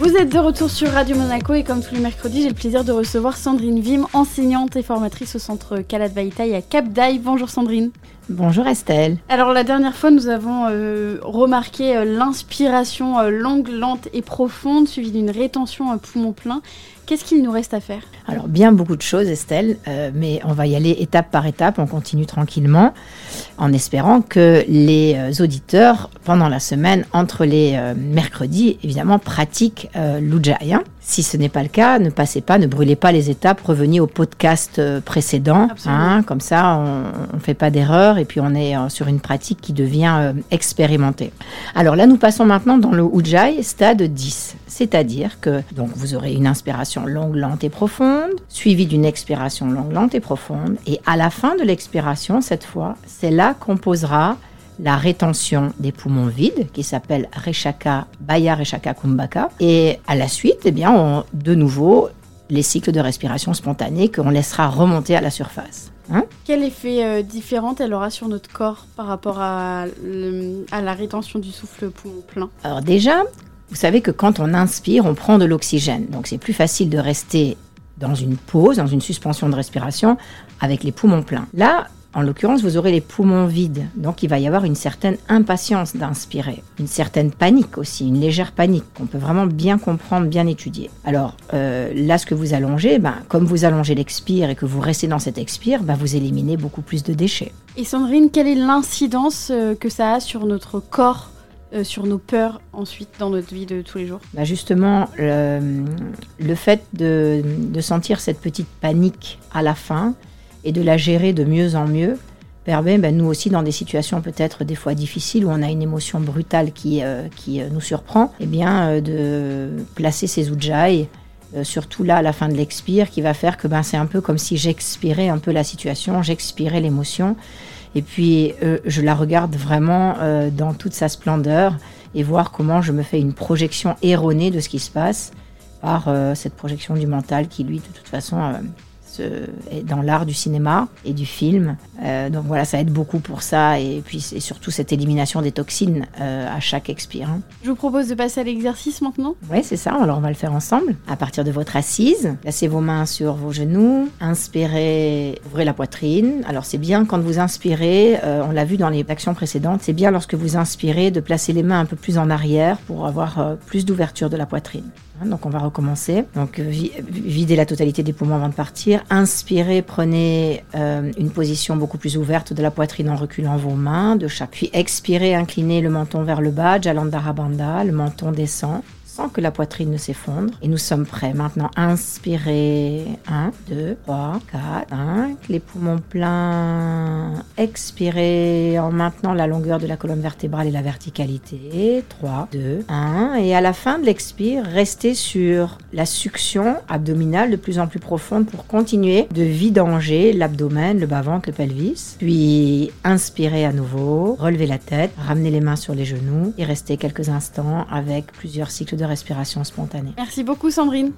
Vous êtes de retour sur Radio Monaco et comme tous les mercredis, j'ai le plaisir de recevoir Sandrine Vim, enseignante et formatrice au centre Calat à Cap d'Aille. Bonjour Sandrine. Bonjour Estelle. Alors la dernière fois, nous avons euh, remarqué euh, l'inspiration euh, longue, lente et profonde suivie d'une rétention poumon plein. Qu'est-ce qu'il nous reste à faire? Alors bien beaucoup de choses Estelle, mais on va y aller étape par étape, on continue tranquillement en espérant que les auditeurs pendant la semaine, entre les mercredis, évidemment pratiquent l'Ujjayi. Si ce n'est pas le cas, ne passez pas, ne brûlez pas les étapes, revenez au podcast précédent, hein, comme ça on ne fait pas d'erreur et puis on est euh, sur une pratique qui devient euh, expérimentée. Alors là, nous passons maintenant dans le Ujjayi stade 10, c'est-à-dire que donc vous aurez une inspiration longue, lente et profonde, suivie d'une expiration longue, lente et profonde, et à la fin de l'expiration, cette fois, c'est là qu'on posera la rétention des poumons vides, qui s'appelle Reshaka, Baya Reshaka Kumbhaka. Et à la suite, eh bien, on, de nouveau, les cycles de respiration spontanée qu'on laissera remonter à la surface. Hein Quel effet euh, différent elle aura sur notre corps par rapport à, à la rétention du souffle poumon plein? Alors déjà, vous savez que quand on inspire, on prend de l'oxygène. Donc c'est plus facile de rester dans une pause, dans une suspension de respiration avec les poumons pleins. Là, en l'occurrence, vous aurez les poumons vides, donc il va y avoir une certaine impatience d'inspirer, une certaine panique aussi, une légère panique qu'on peut vraiment bien comprendre, bien étudier. Alors euh, là, ce que vous allongez, ben, comme vous allongez l'expire et que vous restez dans cet expire, ben, vous éliminez beaucoup plus de déchets. Et Sandrine, quelle est l'incidence euh, que ça a sur notre corps euh, sur nos peurs ensuite dans notre vie de tous les jours? Bah Justement, le, fait de, sentir cette petite panique à la fin, et de la gérer de mieux en mieux permet, ben, nous aussi, dans des situations peut-être des fois difficiles où on a une émotion brutale qui, euh, qui euh, nous surprend, eh bien, euh, de placer ces ujjayi, surtout là à la fin de l'expire, qui va faire que ben, c'est un peu comme si j'expirais un peu la situation, j'expirais l'émotion, et puis je la regarde vraiment dans toute sa splendeur et voir comment je me fais une projection erronée de ce qui se passe par cette projection du mental qui, lui, de toute façon dans l'art du cinéma et du film. Euh, donc voilà, ça aide beaucoup pour ça et puis c'est surtout cette élimination des toxines euh, à chaque expire. Hein. Je vous propose de passer à l'exercice maintenant. Oui, c'est ça. Alors on va le faire ensemble. À partir de votre assise, placez vos mains sur vos genoux, inspirez, ouvrez la poitrine. Alors c'est bien quand vous inspirez, euh, on l'a vu dans les actions précédentes, c'est bien lorsque vous inspirez de placer les mains un peu plus en arrière pour avoir plus d'ouverture de la poitrine. Hein, donc on va recommencer. Donc videz la totalité des poumons avant de partir. Inspirez, prenez euh, une position beaucoup plus ouverte de la poitrine en reculant vos mains de chaque. Puis expirez, inclinez le menton vers le bas, Jalandhara Bandha, le menton descend que la poitrine ne s'effondre. Et nous sommes prêts. Maintenant, inspirez. 1, 2, 3, 4, 5. Les poumons pleins. Expirez en maintenant la longueur de la colonne vertébrale et la verticalité. 3, 2, 1. Et à la fin de l'expire, restez sur la succion abdominale de plus en plus profonde pour continuer de vidanger l'abdomen, le bas-ventre, le pelvis. Puis inspirez à nouveau, relevez la tête, ramenez les mains sur les genoux et restez quelques instants avec plusieurs cycles de respiration spontanée. Merci beaucoup Sandrine.